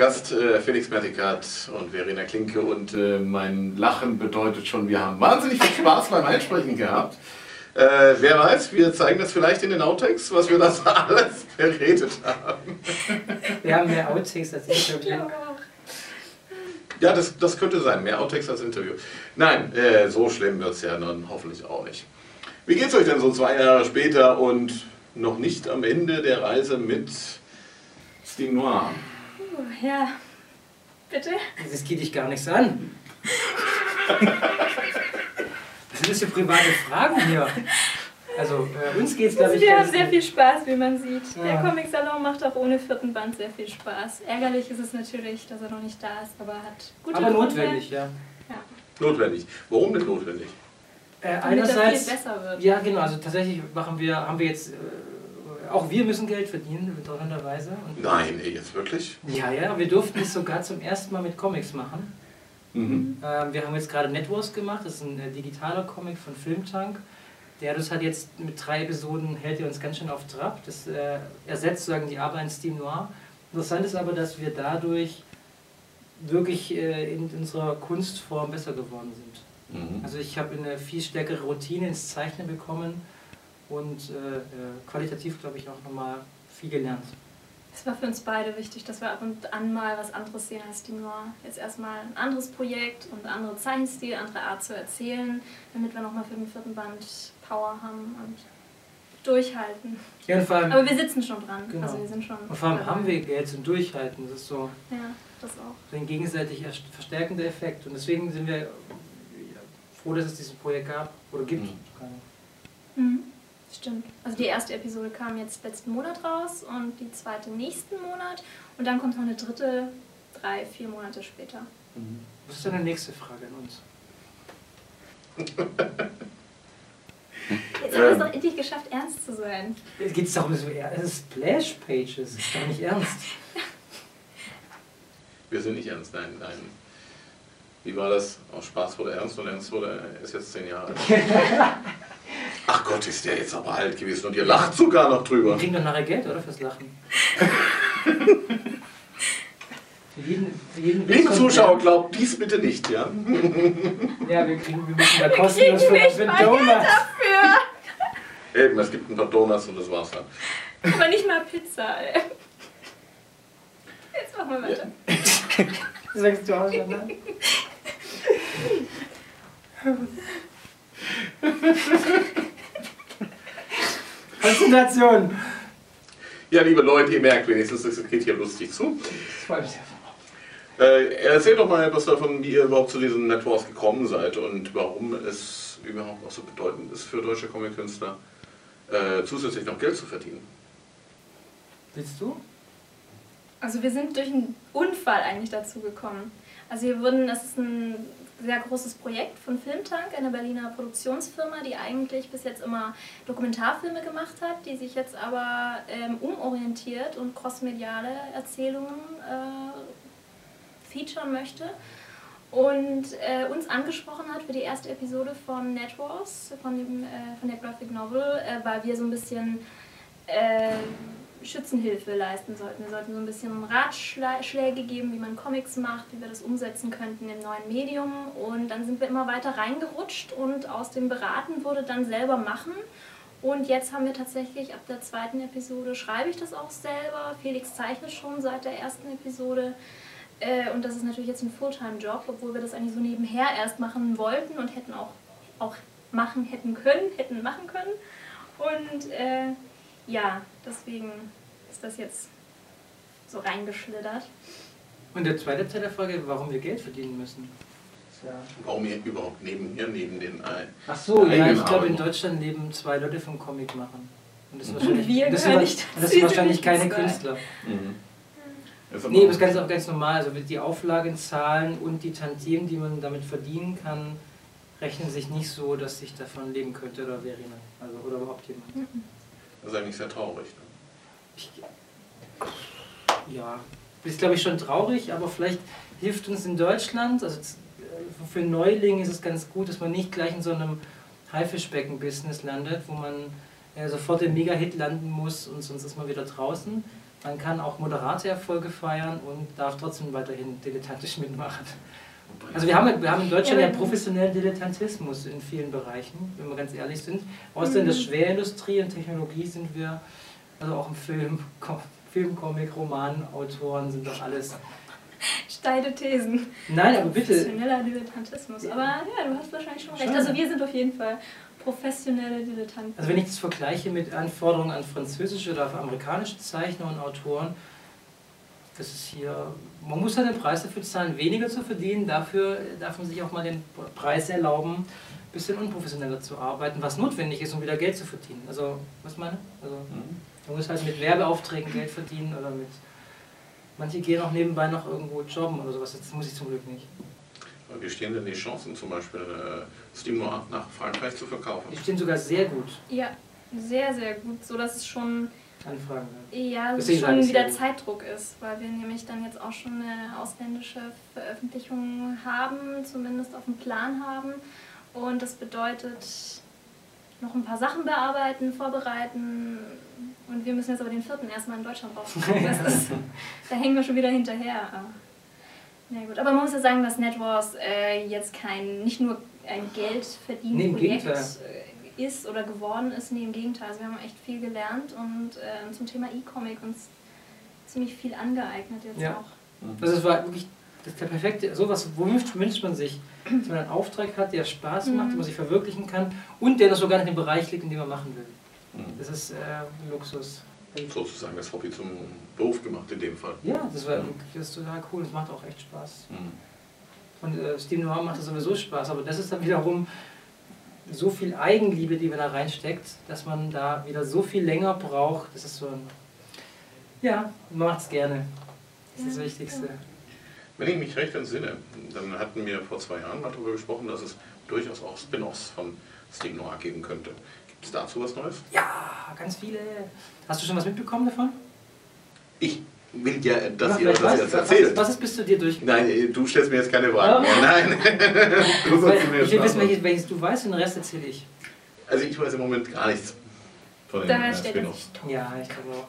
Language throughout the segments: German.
Gast äh, Felix Mertikat und Verena Klinke und äh, mein Lachen bedeutet schon, wir haben wahnsinnig viel Spaß beim Einsprechen gehabt. Äh, wer weiß, wir zeigen das vielleicht in den Outtakes, was wir das alles geredet haben. Wir haben mehr Outtakes als Interview. Ja, das, das könnte sein, mehr Outtakes als Interview. Nein, äh, so schlimm wird es ja dann hoffentlich auch nicht. Wie geht's euch denn so zwei Jahre später und noch nicht am Ende der Reise mit Steam Noir? Uh, ja, bitte? Das geht dich gar nichts an. Das sind das für private Fragen hier. Also äh, uns geht es, glaube ich, Wir haben sehr viel Spaß, wie man sieht. Der Ja. Comic-Salon macht auch ohne vierten Band sehr viel Spaß. Ärgerlich ist es natürlich, dass er noch nicht da ist, aber hat gute Aber Gründe, notwendig, ja. Notwendig. Warum denn notwendig? Äh, Damit er viel einerseits, besser wird. ja genau, also tatsächlich machen wir, haben wir jetzt, äh, auch wir müssen Geld verdienen, interessanterweise. Und Nein, ey, jetzt wirklich? Ja, ja, wir durften es sogar zum ersten Mal mit Comics machen. Mhm. Ähm, wir haben jetzt gerade Netwars gemacht, das ist ein äh, digitaler Comic von Filmtank. Der das hat jetzt mit drei Episoden hält er uns ganz schön auf Trab. Das äh, ersetzt sozusagen die Arbeit in Steam Noir. Interessant ist aber, dass wir dadurch wirklich äh, in unserer Kunstform besser geworden sind. Mhm. Also ich habe eine viel stärkere Routine ins Zeichnen bekommen und äh, äh, qualitativ glaube ich auch nochmal viel gelernt. Es war für uns beide wichtig, dass wir ab und an mal was anderes sehen als die Noir. Jetzt erstmal ein anderes Projekt und andere Zeichenstil, andere Art zu erzählen, damit wir nochmal für den vierten Band Power haben und durchhalten. Ja, und vor allem, Aber wir sitzen schon dran. Genau. Also wir sind schon und vor allem dabei. haben wir Geld zum Durchhalten. Das ist so Ja, das auch. so ein gegenseitig erst- verstärkender Effekt. Und deswegen sind wir froh, dass es dieses Projekt gab oder gibt. Mhm. Mhm. Stimmt. Also die erste Episode kam jetzt letzten Monat raus und die zweite nächsten Monat. Und dann kommt noch eine dritte drei, vier Monate später. Was ist deine nächste Frage an uns? Jetzt haben wir es Ähm. doch endlich geschafft, ernst zu sein. Es geht darum, dass wir, es ist Splash Pages, das ist doch nicht ernst. Wir sind nicht ernst, nein, nein. Wie war das? Aus Spaß wurde ernst und ernst wurde, er ist jetzt zehn Jahre alt. Gott, ist der jetzt aber alt gewesen und ihr lacht sogar noch Wir drüber. kriegen doch nachher Geld, oder? Fürs Lachen. für jeden, für jeden Liebe Zuschauer, glaubt dies bitte nicht, ja? Ja, wir, kriegen, wir müssen da kostenlos für, nicht mal Donuts. Für. Eben, es gibt ein paar Donuts und das war's dann. Aber nicht mal Pizza, ey. Jetzt machen wir weiter. Das sagst du auch schon, ne? Konzentration. Ja, liebe Leute, ihr merkt wenigstens, es geht hier lustig zu. Das freut mich sehr. Äh, erzählt doch mal etwas davon, wie ihr überhaupt zu diesen Networks gekommen seid und warum es überhaupt auch so bedeutend ist für deutsche Comic-Künstler, äh, zusätzlich noch Geld zu verdienen. Willst du? Also wir sind durch einen Unfall eigentlich dazu gekommen. Also wir wurden, das ist ein sehr großes Projekt von Filmtank, einer Berliner Produktionsfirma, die eigentlich bis jetzt immer Dokumentarfilme gemacht hat, die sich jetzt aber ähm, umorientiert und crossmediale Erzählungen äh, featuren möchte. Und äh, uns angesprochen hat für die erste Episode von Netwars, von, äh, von der Graphic Novel, äh, weil wir so ein bisschen äh, Schützenhilfe leisten sollten. Wir sollten so ein bisschen Ratschläge geben, wie man Comics macht, wie wir das umsetzen könnten im neuen Medium. Und dann sind wir immer weiter reingerutscht und aus dem Beraten wurde dann selber machen. Und jetzt haben wir tatsächlich ab der zweiten Episode, schreibe ich das auch selber. Felix zeichnet schon seit der ersten Episode. Äh, Und das ist natürlich jetzt ein Fulltime-Job, obwohl wir das eigentlich so nebenher erst machen wollten und hätten auch, auch machen hätten können, hätten machen können. Und äh, ja, deswegen ist das jetzt so reingeschlittert. Und der zweite Teil der Frage, warum wir Geld verdienen müssen. Ja. Warum ihr überhaupt neben mir, neben den äh, Ach so, ja, ich glaube in. Deutschland leben zwei Leute vom Comic machen. Und das, ist wahrscheinlich, wir das, das sind wahrscheinlich die keine zwei. Künstler. ist aber Nee, das ist ganz, auch ganz normal. Also die Auflagenzahlen und die Tantiemen, die man damit verdienen kann, rechnen sich nicht so, dass ich davon leben könnte oder Verena. Also, oder überhaupt jemand. Das ist eigentlich sehr traurig. Ne? Ja, ist glaube ich schon traurig, aber vielleicht hilft uns in Deutschland, also äh, für Neulinge ist es ganz gut, dass man nicht gleich in so einem Haifischbecken-Business landet, wo man äh, sofort den Mega-Hit landen muss und sonst ist man wieder draußen. Man kann auch moderate Erfolge feiern und darf trotzdem weiterhin dilettantisch mitmachen. Also wir haben, wir haben in Deutschland ja, professionellen Dilettantismus in vielen Bereichen, wenn wir ganz ehrlich sind. Außer in der mhm. Schwerindustrie und Technologie sind wir, also auch im Film, Film Comic, Roman, Autoren sind doch alles steile Thesen. Nein, aber bitte. Professioneller Dilettantismus. Aber ja, du hast wahrscheinlich schon recht. Also wir sind auf jeden Fall professionelle Dilettanten. Also wenn ich das vergleiche mit Anforderungen an französische oder amerikanische Zeichner und Autoren, das ist hier, man muss halt den Preis dafür zahlen, weniger zu verdienen, dafür darf man sich auch mal den Preis erlauben, ein bisschen unprofessioneller zu arbeiten, was notwendig ist, um wieder Geld zu verdienen. Also, was meine? Also, mhm. man muss halt mit Werbeaufträgen Geld verdienen oder mit, manche gehen auch nebenbei noch irgendwo jobben oder sowas, das muss ich zum Glück nicht. Wie stehen denn die Chancen zum Beispiel, äh, Steam nach Frankreich zu verkaufen? Die stehen sogar sehr gut. Ja, sehr, sehr gut, so dass es schon Anfragen. Ja, dass es schon wieder Zeitdruck ist, weil wir nämlich dann jetzt auch schon eine ausländische Veröffentlichung haben, zumindest auf dem Plan haben. Und das bedeutet noch ein paar Sachen bearbeiten, vorbereiten. Und wir müssen jetzt aber den vierten erstmal in Deutschland rausbringen. da hängen wir schon wieder hinterher. Na gut, aber man muss ja sagen, dass NetWars äh, jetzt kein, nicht nur ein Geldverdienprojekt nee, ist oder geworden ist, nee, im Gegenteil. Also wir haben echt viel gelernt und äh, zum Thema E-Comic uns ziemlich viel angeeignet jetzt ja. auch. Mhm. Das war wirklich das ist der perfekte, sowas, womit wünscht man sich, dass man einen Auftrag hat, der Spaß macht, mhm. den man sich verwirklichen kann und der noch sogar in dem Bereich liegt, in dem man machen will. Mhm. Das ist äh, Luxus. Sozusagen das Hobby zum Beruf gemacht in dem Fall. Ja, das war das ist total cool, das macht auch echt Spaß. Mhm. Und äh, Steam Noir macht das sowieso Spaß, aber das ist dann wiederum so viel Eigenliebe, die man da reinsteckt, dass man da wieder so viel länger braucht. Das ist so ein. Ja, man macht es gerne. Das ist das Wichtigste. Wenn ich mich recht entsinne, dann hatten wir vor zwei Jahren mal darüber gesprochen, dass es durchaus auch Spin-offs von Steam Noir geben könnte. Gibt es dazu was Neues? Ja, ganz viele. Hast du schon was mitbekommen davon? Ich will ja, dass ihr das jetzt erzählt. Was, was ist bis zu dir durch? Nein, du stellst mir jetzt keine Fragen mehr. Nein. du sollst mir ich will wissen, welches, welches, du weißt und den Rest erzähle ich. Also ich weiß im Moment gar nichts von den äh, Spin-offs. Ja, ich glaube auch.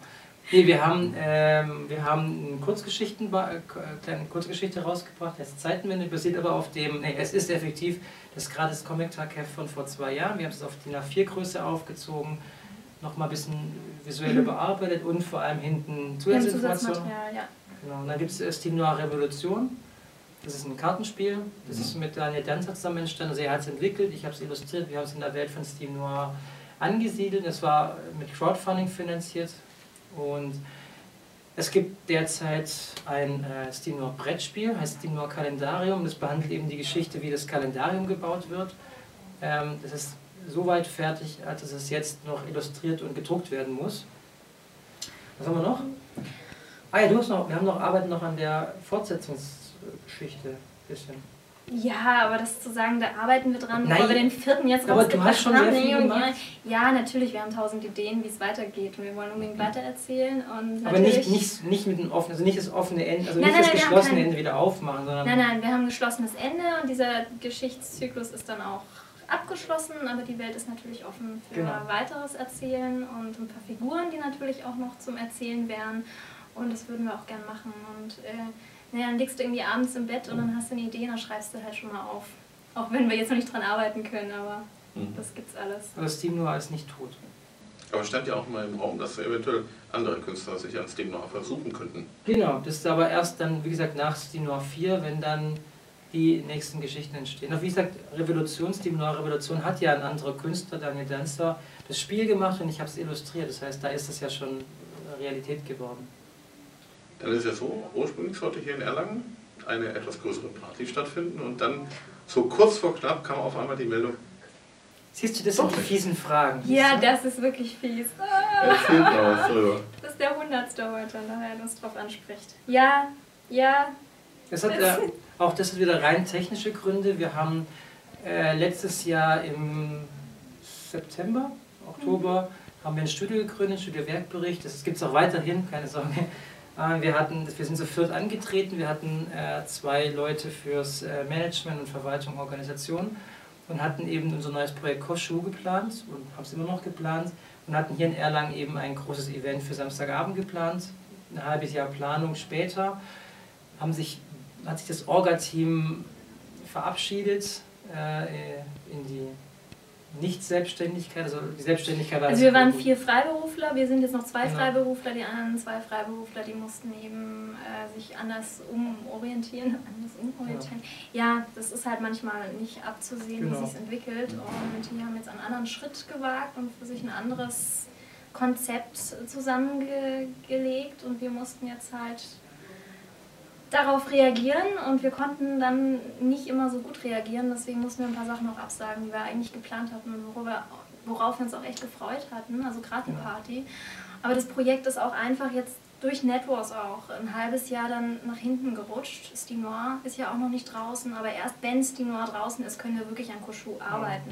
Nee, wir haben, ähm, wir haben eine, Kurzgeschichten, eine äh, kleine Kurzgeschichte rausgebracht, heißt Zeitenwende, basiert aber auf dem, nee, es ist effektiv das gratis Comic-Tag-Heft von vor zwei Jahren. Wir haben es auf die A4-Größe aufgezogen, nochmal ein bisschen visuell mhm. bearbeitet und vor allem hinten Zusatzinformationen. Ja. Genau. Und dann gibt es äh, Steam Noir Revolution. Das ist ein Kartenspiel. Das mhm. ist mit Daniel Danzer zusammen entstanden. Also er hat es entwickelt, ich habe es illustriert. Wir haben es in der Welt von Steam Noir angesiedelt. Es war mit Crowdfunding finanziert. Und es gibt derzeit ein äh, Steam Noir Brettspiel, heißt Steam Noir Kalendarium. Das behandelt eben die Geschichte, wie das Kalendarium gebaut wird. Ähm, das ist so weit fertig, dass es jetzt noch illustriert und gedruckt werden muss. Was haben wir noch? Ah ja, du hast noch, wir haben noch Arbeiten noch an der Fortsetzungsgeschichte. Bisschen. Ja, aber das zu sagen, da arbeiten wir dran, bevor wir den vierten jetzt aber du hast schon sehr viel gemacht. Ja, natürlich, wir haben tausend Ideen, wie es weitergeht und wir wollen unbedingt weitererzählen. Und aber nicht, nicht, nicht mit dem offenen, also nicht das offene Ende, also nein, nicht nein, das geschlossene kein, Ende wieder aufmachen, sondern... Nein, nein, wir haben ein geschlossenes Ende und dieser Geschichtszyklus ist dann auch abgeschlossen, aber die Welt ist natürlich offen für genau. weiteres Erzählen und ein paar Figuren, die natürlich auch noch zum Erzählen wären und das würden wir auch gern machen und... Äh, naja, dann liegst du irgendwie abends im Bett und dann hast du eine Idee und dann schreibst du halt schon mal auf. Auch wenn wir jetzt noch nicht dran arbeiten können, aber mhm. das gibt's alles. Aber Steam Noir ist nicht tot. Aber stand ja auch mal im Raum, dass eventuell andere Künstler sich an Steam Noir versuchen könnten. Genau, das ist aber erst dann, wie gesagt, nach Steam Noir 4, wenn dann die nächsten Geschichten entstehen. Aber wie gesagt, Revolution, Steam Noir Revolution hat ja ein anderer Künstler, Daniel Danzer, das Spiel gemacht und ich habe es illustriert. Das heißt, da ist es ja schon Realität geworden. Dann ist es so, ursprünglich sollte hier in Erlangen eine etwas größere Party stattfinden und dann so kurz vor knapp kam auf einmal die Meldung. Siehst du, das sind die fiesen Fragen. Ja, das ist wirklich fies. Ah. Das ist der Hundertste heute, daher er uns drauf anspricht. Ja, ja. Das hat, äh, auch das hat wieder rein technische Gründe. Wir haben äh, letztes Jahr im September, Oktober, mhm. haben wir ein Studio gegründet, Studio Werkbericht. Das gibt es auch weiterhin, keine Sorge. Äh, wir, hatten, wir sind viert angetreten, wir hatten äh, zwei Leute fürs äh, Management und Verwaltung, Organisation und hatten eben unser neues Projekt Koschu geplant und haben es immer noch geplant und hatten hier in Erlangen eben ein großes Event für Samstagabend geplant. ein halbes Jahr Planung später haben sich, hat sich das Orga-Team verabschiedet äh, in die Nicht-Selbstständigkeit, also die Selbstständigkeit war Also wir waren vier Freiberufler, wir sind jetzt noch zwei Genau. Freiberufler, die anderen zwei Freiberufler, die mussten eben äh, sich anders umorientieren. Anders umorientieren. Ja. das ist halt manchmal nicht abzusehen, Genau. wie sich entwickelt. Und die haben jetzt einen anderen Schritt gewagt und für sich ein anderes Konzept zusammengelegt und wir mussten jetzt halt darauf reagieren und wir konnten dann nicht immer so gut reagieren, deswegen mussten wir ein paar Sachen auch absagen, die wir eigentlich geplant hatten und worüber, worauf wir uns auch echt gefreut hatten, also gerade die Ja. Party. Aber das Projekt ist auch einfach jetzt durch Netwars auch ein halbes Jahr dann nach hinten gerutscht. Steam Noir ist ja auch noch nicht draußen, aber erst wenn Steam Noir draußen ist, können wir wirklich an Koshu arbeiten.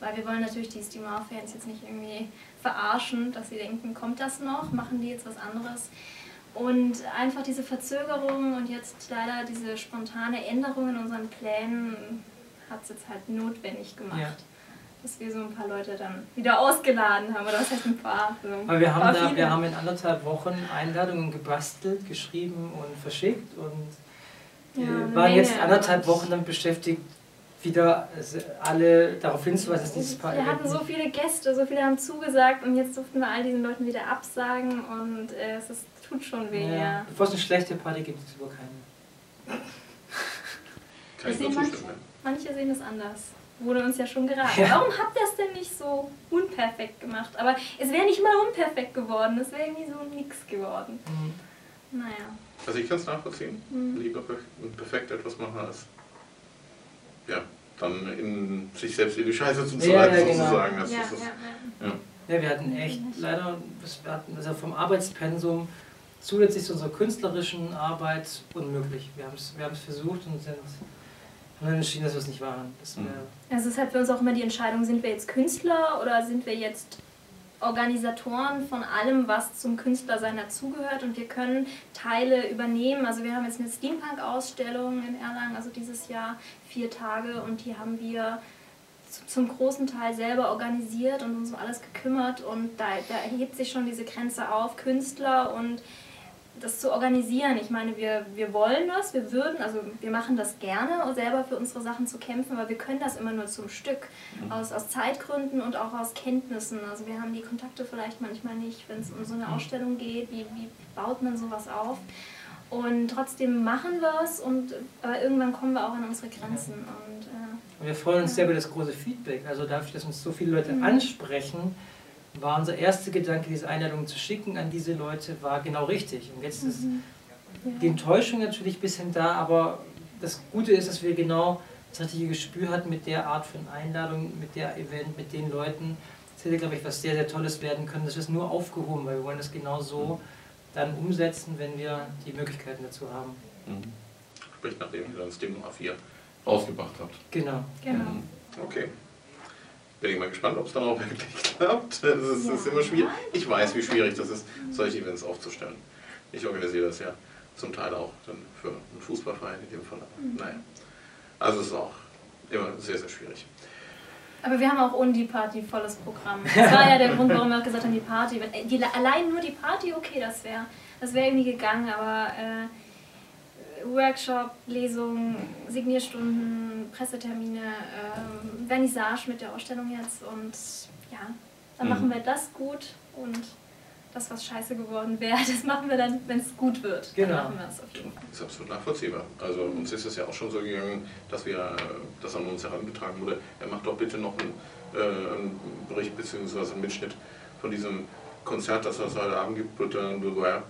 Weil wir wollen natürlich die Steam Noir-Fans jetzt nicht irgendwie verarschen, dass sie denken, kommt das noch, machen die jetzt was anderes. Und einfach diese Verzögerung und jetzt leider diese spontane Änderung in unseren Plänen hat es jetzt halt notwendig gemacht. Ja. Dass wir so ein paar Leute dann wieder ausgeladen haben. Oder was heißt ein paar? So ein Aber wir paar haben, da, viele. wir haben in anderthalb Wochen Einladungen gebastelt, geschrieben und verschickt und Ja, wir eine waren jetzt anderthalb Wochen damit beschäftigt, wieder also alle darauf hinzuweisen, dass dieses Paar Wir hatten so viele Gäste, so viele haben zugesagt und jetzt durften wir all diesen Leuten wieder absagen und äh, es ist, tut schon weh. ja. Ja. Bevor es eine schlechte Party gibt, ist es wohl keine. Kann ich Wir nur zustimmen. Manche sehen es anders. Wurde uns ja schon geraten. Ja. Warum habt ihr es denn nicht so unperfekt gemacht? Aber es wäre nicht mal unperfekt geworden, es wäre irgendwie so nix geworden. Mhm. Naja. Also ich kann es nachvollziehen. Mhm. Lieber per- perfekt etwas machen als ja, dann in sich selbst in die Scheiße zu Ja, treiben, ja, genau. sozusagen. Das ja, ist das, ja, ja. ja. Ja, wir hatten echt leider, wir hatten also vom Arbeitspensum zusätzlich zu unserer künstlerischen Arbeit unmöglich. Wir haben es wir haben's versucht und sind, haben dann entschieden, dass wir es nicht waren. Mhm. Also es ist halt für uns auch immer die Entscheidung, sind wir jetzt Künstler oder sind wir jetzt Organisatoren von allem, was zum Künstlersein dazugehört und wir können Teile übernehmen. Also wir haben jetzt eine Steampunk-Ausstellung in Erlangen, also dieses Jahr vier Tage und die haben wir zu- zum großen Teil selber organisiert und uns um alles gekümmert und da, da erhebt sich schon diese Grenze auf, Künstler und das zu organisieren. Ich meine, wir, wir wollen das, wir würden, also wir machen das gerne, selber für unsere Sachen zu kämpfen, aber wir können das immer nur zum Stück. Aus, aus Zeitgründen und auch aus Kenntnissen. Also wir haben die Kontakte vielleicht manchmal nicht, wenn es um so eine Ausstellung geht, wie, wie baut man sowas auf. Und trotzdem machen wir es, und, aber irgendwann kommen wir auch an unsere Grenzen. Und, äh, Und wir freuen uns sehr über das große Feedback. Also dafür, dass uns so viele Leute Mhm. ansprechen, war unser erster Gedanke, diese Einladung zu schicken an diese Leute, war genau richtig. Und jetzt ist Mhm. die Enttäuschung natürlich ein bisschen da, aber das Gute ist, dass wir genau das richtige Gespür hatten mit der Art von Einladung, mit der Event, mit den Leuten. Das hätte, glaube ich, was sehr, sehr Tolles werden können. Das ist nur aufgehoben, weil wir wollen das genau so dann umsetzen, wenn wir die Möglichkeiten dazu haben. Mhm. Sprich, nachdem ihr dann Steam Noir 4 rausgebracht habt. Genau. genau. Mhm. Okay. Bin ich mal gespannt, ob es dann auch wirklich klappt. Das ist, Ja. ist immer schwierig. Ich weiß, wie schwierig das ist, solche Events aufzustellen. Ich organisiere das ja zum Teil auch dann für einen Fußballverein in dem Fall. Mhm. Naja. Also es ist auch immer sehr, sehr schwierig. Aber wir haben auch ohne die Party volles Programm. Das war ja der Grund, warum wir auch gesagt haben, die Party. Wenn, äh, die, allein nur die Party, okay, das wäre das wär irgendwie gegangen, aber äh, Workshop, Lesungen, Signierstunden, Pressetermine, ähm, Vernissage mit der Ausstellung jetzt und ja, dann Mhm. machen wir das gut und das, was scheiße geworden wäre, das machen wir dann, wenn es gut wird. Genau. Dann machen wir es auf jeden Fall. Ist absolut nachvollziehbar. Also uns ist es ja auch schon so gegangen, dass wir, dass an uns herangetragen wurde, er macht doch bitte noch einen, äh, einen Bericht bzw. einen Mitschnitt von diesem Konzert, das es heute Abend gibt, Britain and Beware.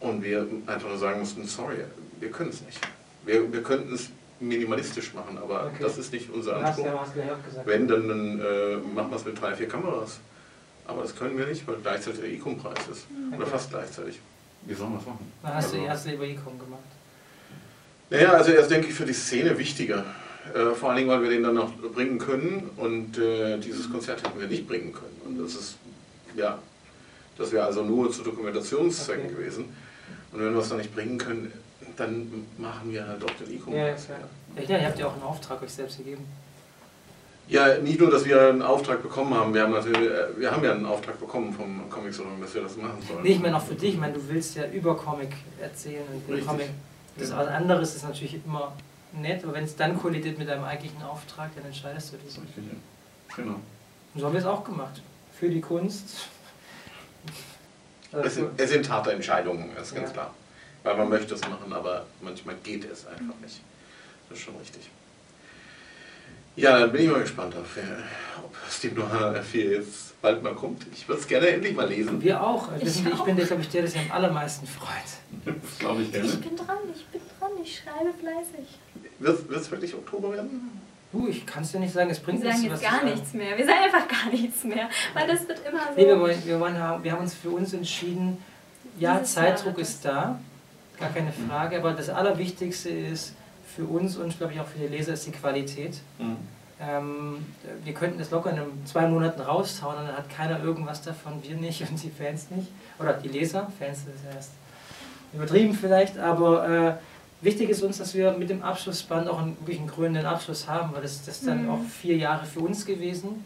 Und wir einfach nur sagen mussten, sorry, wir können es nicht. Wir, wir könnten es minimalistisch machen, aber Okay. das ist nicht unser Du hast Anspruch. ja. Wenn, dann, dann äh, machen wir es mit drei, vier Kameras. Aber das können wir nicht, weil gleichzeitig der E-Com-Preis ist. Oder Okay. fast gleichzeitig. Wie sollen wir das machen? Hast du Also- erst lieber E-Com gemacht. Naja, also er ist, denke ich, für die Szene wichtiger. Äh, vor allen Dingen, weil wir den dann noch bringen können und äh, dieses Konzert hätten wir nicht bringen können. Und das ist, ja, das wäre also nur zu Dokumentationszwecken Okay. gewesen. Und wenn wir es dann nicht bringen können, dann machen wir halt auch den Ja, E-Com-Preis. klar. Ja, ja, ihr habt ja auch einen Auftrag euch selbst gegeben. Ja, nicht nur, dass wir einen Auftrag bekommen haben, wir haben, natürlich, äh, wir haben ja einen Auftrag bekommen vom Comic Salon, dass wir das machen sollen. Nee, ich meine auch für dich, ich meine, du willst ja über Comic erzählen und Richtig. Comic. Das Ja. was anderes ist natürlich immer nett, aber wenn es dann kollidiert mit deinem eigentlichen Auftrag, dann entscheidest du das. Und Richtig, ja. Genau. so haben wir es auch gemacht. Für die Kunst. Es Also, sind, es sind harte Entscheidungen, ist ganz Ja. klar. Weil man möchte es machen, aber manchmal geht es einfach nicht. Das ist schon richtig. Ja, dann bin ich mal gespannt, auf, äh, ob Steve Noir 4 jetzt bald mal kommt. Ich würde es gerne endlich mal lesen. wir auch. Wir Ich ich auch. bin der, glaube ich, der, der sich am allermeisten freut. Das glaube ich Ich bin dran, ich bin dran, ich schreibe fleißig. Wird es wirklich Oktober werden? Du, ich kann es dir nicht sagen, es Wir bringt sagen nichts, jetzt was gar zu sagen. nichts mehr. Wir sagen einfach gar nichts mehr. Weil das wird immer so. Nee, wir, wollen, wir, wollen haben, wir haben uns für uns entschieden, ja, Dieses Zeitdruck ist da, gar keine Frage, aber das Allerwichtigste ist für uns und glaube ich auch für die Leser ist die Qualität. Ähm, wir könnten das locker in einem- zwei Monaten raushauen und dann hat keiner irgendwas davon, wir nicht und die Fans nicht. Oder die Leser, Fans ist ja erst übertrieben vielleicht, aber äh, wichtig ist uns, dass wir mit dem Abschlussband auch einen, wirklich einen krönenden Abschluss haben, weil das, das ist dann Mhm. auch vier Jahre für uns gewesen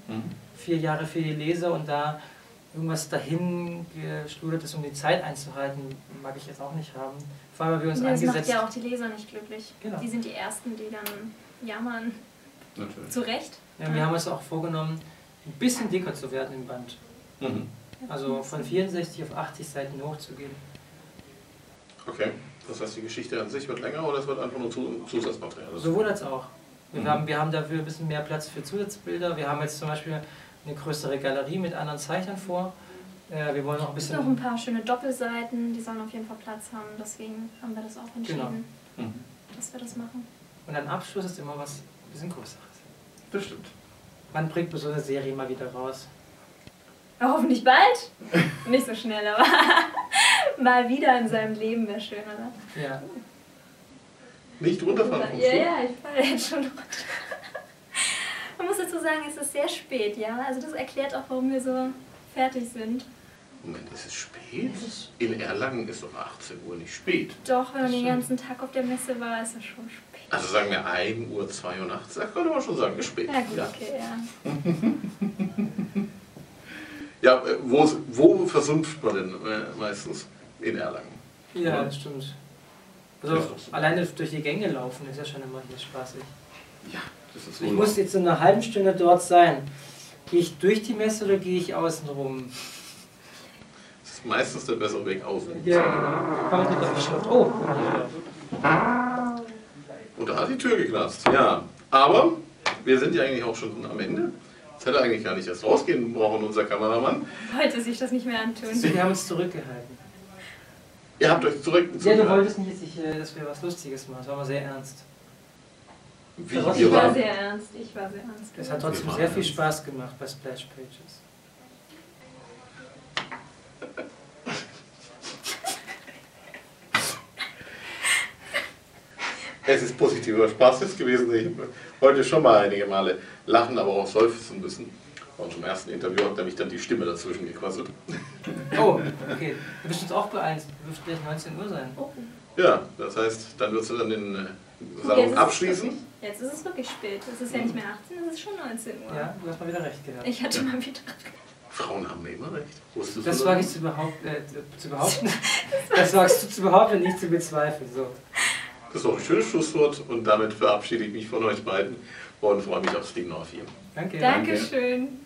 vier Jahre für die Leser und da irgendwas dahin geschludert ist, um die Zeit einzuhalten, mag ich jetzt auch nicht haben. Vor allem, weil wir uns Ja, das macht angesetzt ja auch die Leser nicht glücklich. Genau. Die sind die Ersten, die dann jammern. Natürlich. Zu Recht. ja, wir haben uns auch vorgenommen, ein bisschen dicker zu werden im Band. Mhm. Also von 64 auf 80 Seiten hochzugehen. Okay. Das heißt, die Geschichte an sich wird länger oder es wird einfach nur Zu- Zusatzmaterial? Sowohl als auch. Wir, Mhm. haben, wir haben dafür ein bisschen mehr Platz für Zusatzbilder. Wir haben jetzt zum Beispiel eine größere Galerie mit anderen Zeichnern vor. Äh, wir wollen auch ein Es gibt noch ein bisschen. paar schöne Doppelseiten, die sollen auf jeden Fall Platz haben. Deswegen haben wir das auch entschieden, Genau. Mhm. dass wir das machen. Und ein Abschluss ist immer was ein bisschen Größeres. Das stimmt. Man bringt so eine Serie mal wieder raus. Ja, hoffentlich bald. Nicht so schnell, aber mal wieder in seinem Leben wäre schön, oder? Ja. Nicht runterfahren Ja, ja, ich falle jetzt schon runter. Man muss dazu sagen, es ist sehr spät, ja. Also das erklärt auch, warum wir so fertig sind. Moment, ist es spät? In Erlangen ist doch 18 Uhr nicht spät. Doch, wenn man den ganzen Tag auf der Messe war, ist es schon spät. Also sagen wir 1 Uhr 2 Uhr nachts, da könnte man schon sagen, ist spät. Ja gut, okay, ja. Ja, äh, wo, wo versumpft man denn äh, meistens? In Erlangen. Ja, Ja. das stimmt. Also alleine durch die Gänge laufen ist ja schon immer hier spaßig. Ja, Ich muss jetzt in einer halben Stunde dort sein. Gehe ich durch die Messe oder gehe ich außen rum? Das ist meistens der bessere Weg außen. Ja, genau. Oh, Und da hat die Tür geknarzt. Ja, aber wir sind ja eigentlich auch schon am Ende. Jetzt hätte eigentlich gar nicht erst rausgehen brauchen, unser Kameramann. Wollte sich das nicht mehr antun. wir haben uns zurückgehalten. Ihr habt euch zurück. Ja, du wolltest nicht, dass, ich, äh, dass wir was Lustiges machen. Das war mal sehr ernst. Wie Ich war waren. sehr ernst, ich war sehr ernst. Es hat trotzdem sehr viel ernst. Spaß gemacht bei Splash Pages. Es ist positiver Spaß jetzt gewesen. Ich habe heute schon mal einige Male lachen, aber auch seufzen müssen. Und zum ersten Interview hat nämlich dann die Stimme dazwischen gequasselt. Oh, okay. Du bist jetzt auch beeilt. Wird gleich 19 Uhr sein. Oh, Ja, das heißt, dann wirst du dann den äh, Salon abschließen. wirklich- Jetzt ist es wirklich spät. Es ist ja nicht mehr 18, es ist schon 19 Uhr. Ja, du hast mal wieder recht gehabt. Ich hatte mal wieder. Frauen haben immer recht. Wusstest Das du wage ich zu, behaupt, äh, zu behaupten. Das wagst du zu behaupten, nicht zu bezweifeln. So. Das ist doch ein schönes Schlusswort und damit verabschiede ich mich von euch beiden und freue mich auf Steam North 4. Danke. Dankeschön.